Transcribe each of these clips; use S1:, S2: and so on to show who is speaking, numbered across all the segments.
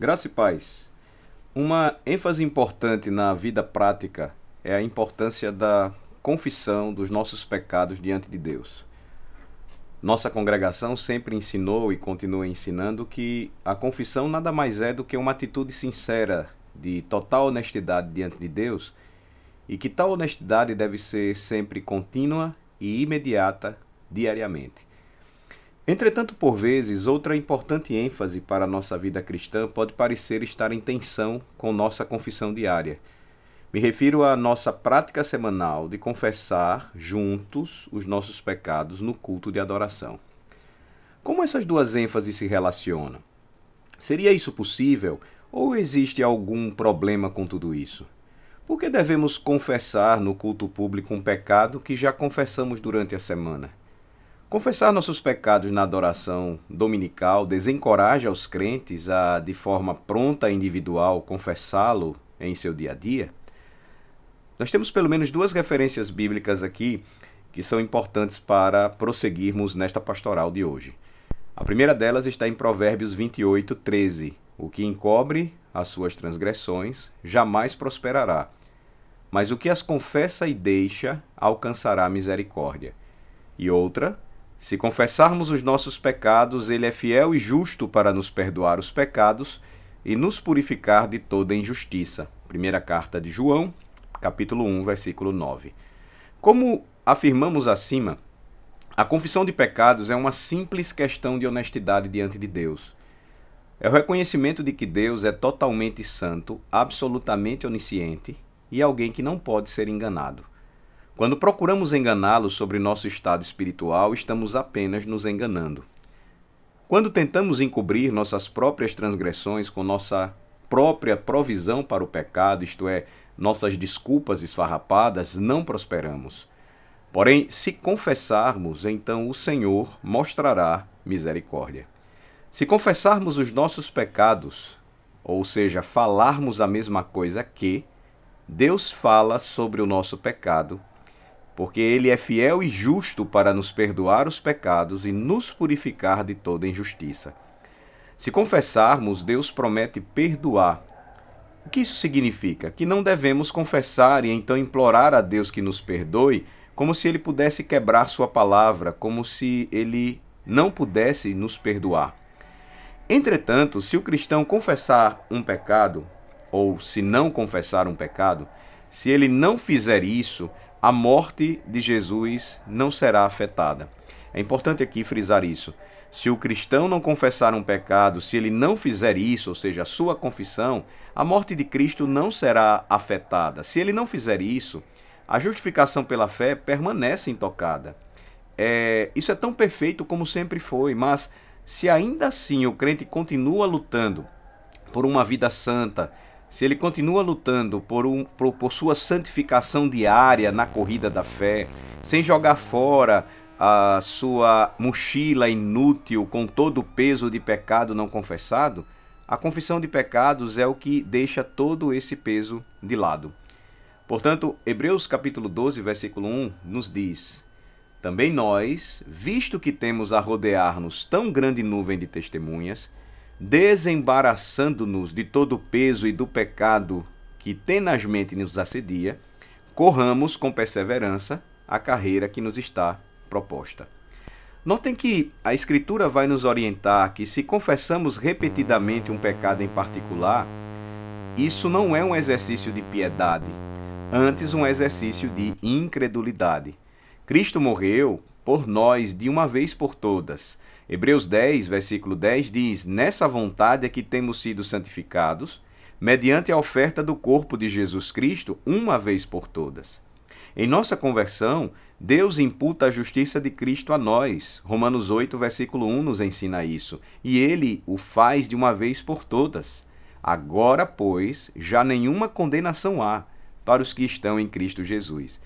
S1: Graça e paz. Uma ênfase importante na vida prática é a importância da confissão dos nossos pecados diante de Deus. Nossa congregação sempre ensinou e continua ensinando que a confissão nada mais é do que uma atitude sincera, de total honestidade diante de Deus, e que tal honestidade deve ser sempre contínua e imediata, diariamente. Entretanto, por vezes, outra importante ênfase para a nossa vida cristã pode parecer estar em tensão com nossa confissão diária. Me refiro à nossa prática semanal de confessar juntos os nossos pecados no culto de adoração. Como essas duas ênfases se relacionam? Seria isso possível ou existe algum problema com tudo isso? Por que devemos confessar no culto público um pecado que já confessamos durante a semana? Confessar nossos pecados na adoração dominical desencoraja os crentes a, de forma pronta e individual, confessá-lo em seu dia a dia? Nós temos pelo menos duas referências bíblicas aqui que são importantes para prosseguirmos nesta pastoral de hoje. A primeira delas está em Provérbios 28, 13. O que encobre as suas transgressões jamais prosperará, mas o que as confessa e deixa alcançará misericórdia. E outra, se confessarmos os nossos pecados, Ele é fiel e justo para nos perdoar os pecados e nos purificar de toda injustiça. Primeira carta de João, capítulo 1, versículo 9. Como afirmamos acima, a confissão de pecados é uma simples questão de honestidade diante de Deus. É o reconhecimento de que Deus é totalmente santo, absolutamente onisciente e alguém que não pode ser enganado. Quando procuramos enganá-lo sobre nosso estado espiritual, estamos apenas nos enganando. Quando tentamos encobrir nossas próprias transgressões com nossa própria provisão para o pecado, isto é, nossas desculpas esfarrapadas, não prosperamos. Porém, se confessarmos, então o Senhor mostrará misericórdia. Se confessarmos os nossos pecados, ou seja, falarmos a mesma coisa que, Deus fala sobre o nosso pecado porque ele é fiel e justo para nos perdoar os pecados e nos purificar de toda injustiça. Se confessarmos, Deus promete perdoar. O que isso significa? Que não devemos confessar e então implorar a Deus que nos perdoe, como se ele pudesse quebrar sua palavra, como se ele não pudesse nos perdoar. Entretanto, se o cristão confessar um pecado, ou se não confessar um pecado, se ele não fizer isso, a morte de Jesus não será afetada. É importante aqui frisar isso. Se o cristão não confessar um pecado, se ele não fizer isso, ou seja, a sua confissão, a morte de Cristo não será afetada. Se ele não fizer isso, a justificação pela fé permanece intocada. É, isso é tão perfeito como sempre foi, mas se ainda assim o crente continua lutando por uma vida santa, se ele continua lutando por, um, por, por sua santificação diária na corrida da fé, sem jogar fora a sua mochila inútil com todo o peso de pecado não confessado, a confissão de pecados é o que deixa todo esse peso de lado. Portanto, Hebreus capítulo 12, versículo 1 nos diz: Também nós, visto que temos a rodear-nos tão grande nuvem de testemunhas, desembaraçando-nos de todo o peso e do pecado que tenazmente nos assedia, corramos com perseverança a carreira que nos está proposta. Notem que a Escritura vai nos orientar que, se confessamos repetidamente um pecado em particular, isso não é um exercício de piedade, antes um exercício de incredulidade. Cristo morreu por nós de uma vez por todas, Hebreus 10, versículo 10 diz: Nessa vontade é que temos sido santificados, mediante a oferta do corpo de Jesus Cristo, uma vez por todas. Em nossa conversão, Deus imputa a justiça de Cristo a nós. Romanos 8, versículo 1 nos ensina isso. E ele o faz de uma vez por todas. Agora, pois, já nenhuma condenação há para os que estão em Cristo Jesus.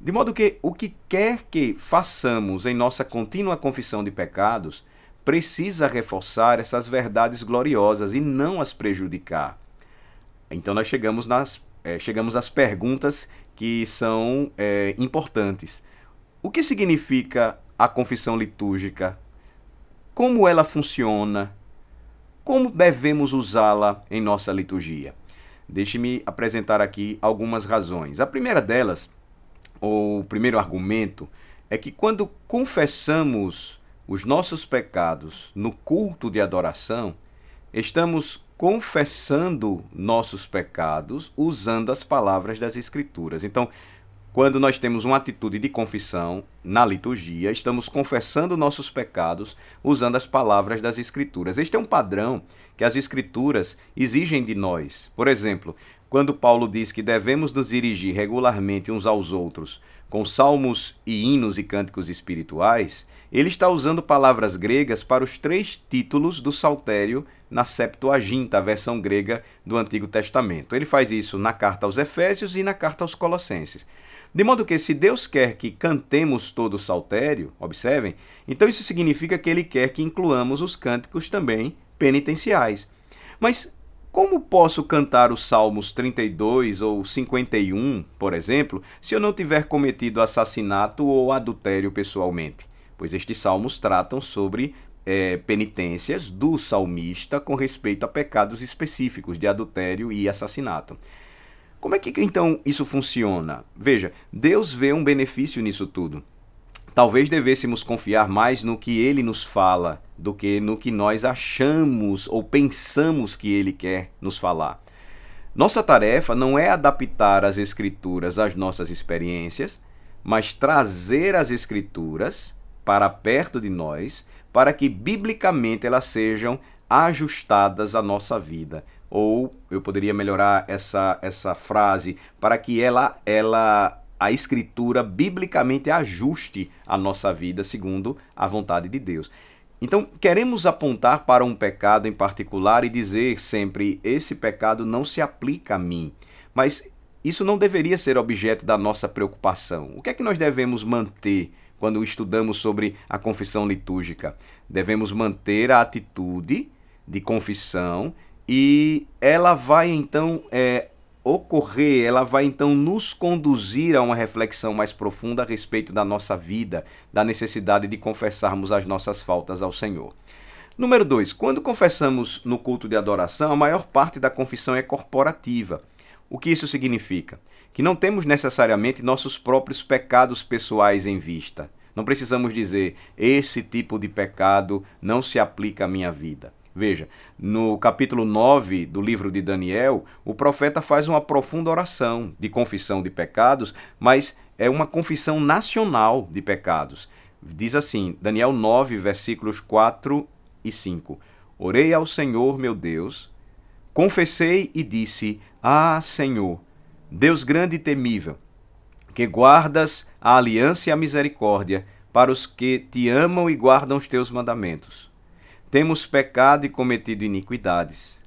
S1: De modo que o que quer que façamos em nossa contínua confissão de pecados precisa reforçar essas verdades gloriosas e não as prejudicar. Então nós chegamos, nas, é, chegamos às perguntas que são é, importantes. O que significa a confissão litúrgica? Como ela funciona? como devemos usá-la em nossa liturgia? Deixe-me apresentar aqui algumas razões. A primeira delas, ou o primeiro argumento, é que quando confessamos os nossos pecados no culto de adoração, estamos confessando nossos pecados usando as palavras das Escrituras. Então, quando nós temos uma atitude de confissão na liturgia, estamos confessando nossos pecados usando as palavras das Escrituras. Este é um padrão que as Escrituras exigem de nós. Por exemplo, quando Paulo diz que devemos nos dirigir regularmente uns aos outros com salmos e hinos e cânticos espirituais, ele está usando palavras gregas para os três títulos do saltério na Septuaginta, a versão grega do Antigo Testamento. Ele faz isso na carta aos Efésios e na carta aos Colossenses. De modo que, se Deus quer que cantemos todo o saltério, observem, então isso significa que Ele quer que incluamos os cânticos também penitenciais. Mas como posso cantar os Salmos 32 ou 51, por exemplo, se eu não tiver cometido assassinato ou adultério pessoalmente? Pois estes salmos tratam sobre é, penitências do salmista com respeito a pecados específicos de adultério e assassinato. Como é que então isso funciona? Veja, Deus vê um benefício nisso tudo. Talvez devêssemos confiar mais no que ele nos fala do que no que nós achamos ou pensamos que ele quer nos falar. Nossa tarefa não é adaptar as Escrituras às nossas experiências, mas trazer as Escrituras para perto de nós, para que biblicamente elas sejam ajustadas à nossa vida, ou eu poderia melhorar essa, essa frase para que ela, ela a escritura biblicamente ajuste a nossa vida segundo a vontade de Deus. Então, queremos apontar para um pecado em particular e dizer sempre: esse pecado não se aplica a mim. Mas isso não deveria ser objeto da nossa preocupação. O que é que nós devemos manter quando estudamos sobre a confissão litúrgica? Devemos manter a atitude de confissão e ela vai então é, ocorrer, ela vai então nos conduzir a uma reflexão mais profunda a respeito da nossa vida, da necessidade de confessarmos as nossas faltas ao Senhor. Número 2. Quando confessamos no culto de adoração, a maior parte da confissão é corporativa. O que isso significa? Que não temos necessariamente nossos próprios pecados pessoais em vista. Não precisamos dizer, esse tipo de pecado não se aplica à minha vida. Veja, no capítulo 9 do livro de Daniel, o profeta faz uma profunda oração de confissão de pecados, mas é uma confissão nacional de pecados. Diz assim, Daniel 9, versículos 4 e 5: Orei ao Senhor meu Deus, confessei e disse: Ah, Senhor, Deus grande e temível, que guardas a aliança e a misericórdia para os que te amam e guardam os teus mandamentos. Temos pecado e cometido iniquidades.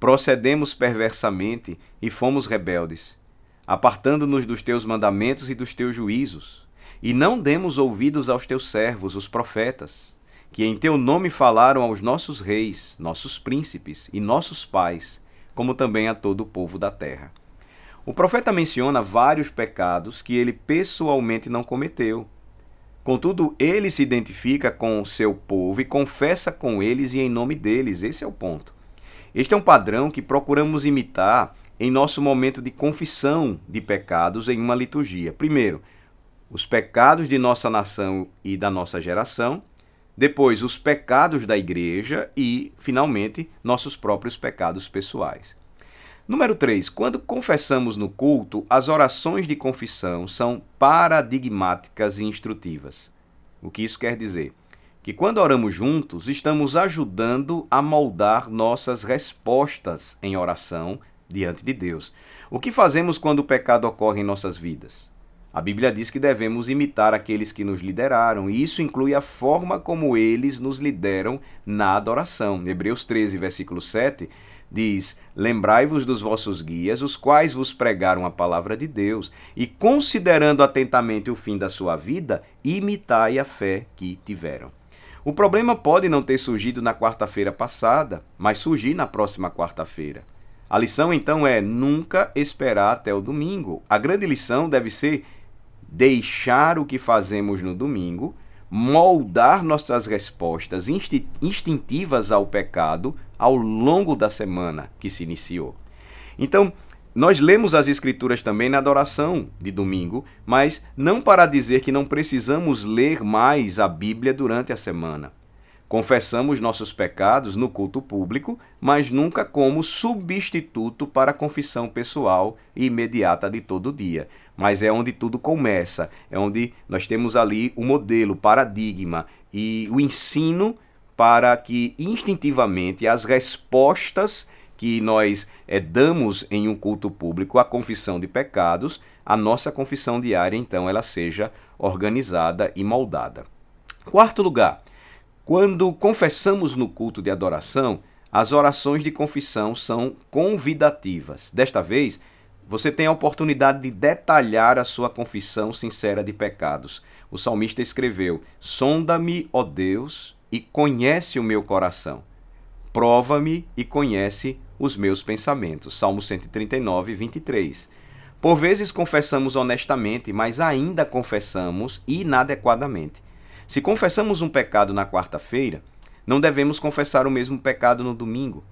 S1: Procedemos perversamente e fomos rebeldes, apartando-nos dos teus mandamentos e dos teus juízos. E não demos ouvidos aos teus servos, os profetas, que em teu nome falaram aos nossos reis, nossos príncipes e nossos pais, como também a todo o povo da terra. O profeta menciona vários pecados que ele pessoalmente não cometeu, Contudo, ele se identifica com o seu povo e confessa com eles e em nome deles. Esse é o ponto. Este é um padrão que procuramos imitar em nosso momento de confissão de pecados em uma liturgia. Primeiro, os pecados de nossa nação e da nossa geração. Depois, os pecados da igreja e, finalmente, nossos próprios pecados pessoais. Número 3. Quando confessamos no culto, as orações de confissão são paradigmáticas e instrutivas. O que isso quer dizer? Que quando oramos juntos, estamos ajudando a moldar nossas respostas em oração diante de Deus. O que fazemos quando o pecado ocorre em nossas vidas? A Bíblia diz que devemos imitar aqueles que nos lideraram, e isso inclui a forma como eles nos lideram na adoração. Hebreus 13, versículo 7 diz: Lembrai-vos dos vossos guias, os quais vos pregaram a palavra de Deus, e considerando atentamente o fim da sua vida, imitai a fé que tiveram. O problema pode não ter surgido na quarta-feira passada, mas surgir na próxima quarta-feira. A lição então é nunca esperar até o domingo. A grande lição deve ser deixar o que fazemos no domingo, moldar nossas respostas instintivas ao pecado ao longo da semana que se iniciou. Então, nós lemos as Escrituras também na adoração de domingo, mas não para dizer que não precisamos ler mais a Bíblia durante a semana. Confessamos nossos pecados no culto público, mas nunca como substituto para a confissão pessoal e imediata de todo dia. Mas é onde tudo começa, é onde nós temos ali o modelo, o paradigma e o ensino para que instintivamente as respostas que nós é, damos em um culto público à confissão de pecados, a nossa confissão diária, então, ela seja organizada e moldada. Quarto lugar, quando confessamos no culto de adoração, as orações de confissão são convidativas. Desta vez, você tem a oportunidade de detalhar a sua confissão sincera de pecados. O salmista escreveu: Sonda-me, ó Deus, e conhece o meu coração. Prova-me e conhece os meus pensamentos. Salmo 139, 23. Por vezes confessamos honestamente, mas ainda confessamos inadequadamente. Se confessamos um pecado na quarta-feira, não devemos confessar o mesmo pecado no domingo.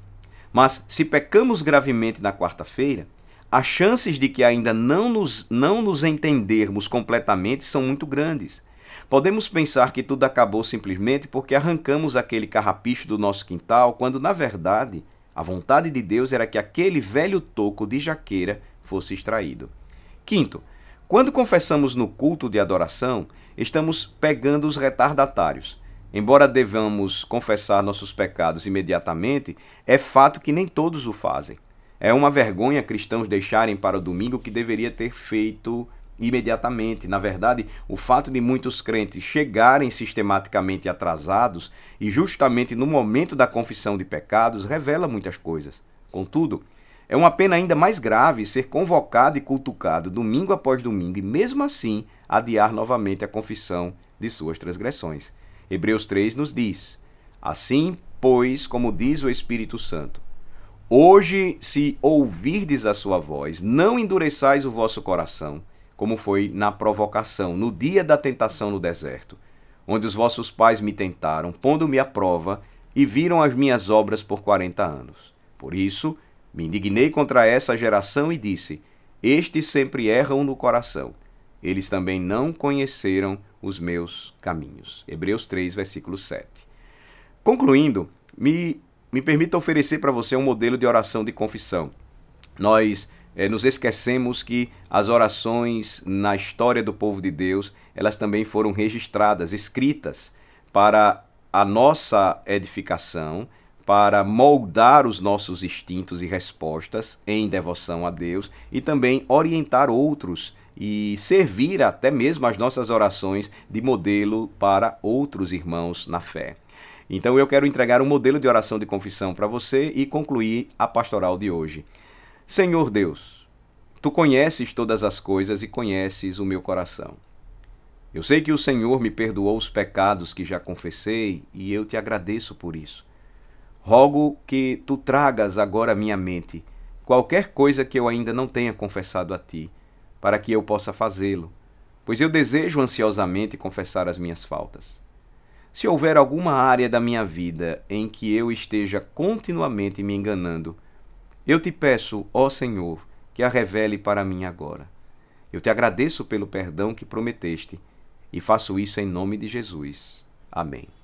S1: Mas se pecamos gravemente na quarta-feira, as chances de que ainda não nos, não nos entendermos completamente são muito grandes. Podemos pensar que tudo acabou simplesmente porque arrancamos aquele carrapicho do nosso quintal, quando na verdade a vontade de Deus era que aquele velho toco de jaqueira fosse extraído. Quinto, quando confessamos no culto de adoração, estamos pegando os retardatários. Embora devamos confessar nossos pecados imediatamente, é fato que nem todos o fazem. É uma vergonha cristãos deixarem para o domingo que deveria ter feito imediatamente. Na verdade, o fato de muitos crentes chegarem sistematicamente atrasados e justamente no momento da confissão de pecados revela muitas coisas. Contudo, é uma pena ainda mais grave ser convocado e cultuado domingo após domingo e mesmo assim adiar novamente a confissão de suas transgressões. Hebreus 3 nos diz: Assim, pois, como diz o Espírito Santo, Hoje, se ouvirdes a sua voz, não endureçais o vosso coração, como foi na provocação, no dia da tentação no deserto, onde os vossos pais me tentaram, pondo-me à prova, e viram as minhas obras por quarenta anos. Por isso, me indignei contra essa geração e disse: Estes sempre erram no coração. Eles também não conheceram os meus caminhos. Hebreus 3, versículo 7. Concluindo, me, me permita oferecer para você um modelo de oração de confissão. Nós é, nos esquecemos que as orações na história do povo de Deus, elas também foram registradas, escritas para a nossa edificação, para moldar os nossos instintos e respostas em devoção a Deus e também orientar outros e servir até mesmo as nossas orações de modelo para outros irmãos na fé. Então eu quero entregar um modelo de oração de confissão para você e concluir a pastoral de hoje. Senhor Deus, tu conheces todas as coisas e conheces o meu coração. Eu sei que o Senhor me perdoou os pecados que já confessei e eu te agradeço por isso. Rogo que tu tragas agora à minha mente qualquer coisa que eu ainda não tenha confessado a ti, para que eu possa fazê-lo, pois eu desejo ansiosamente confessar as minhas faltas. Se houver alguma área da minha vida em que eu esteja continuamente me enganando, eu te peço, ó Senhor, que a revele para mim agora. Eu te agradeço pelo perdão que prometeste e faço isso em nome de Jesus. Amém.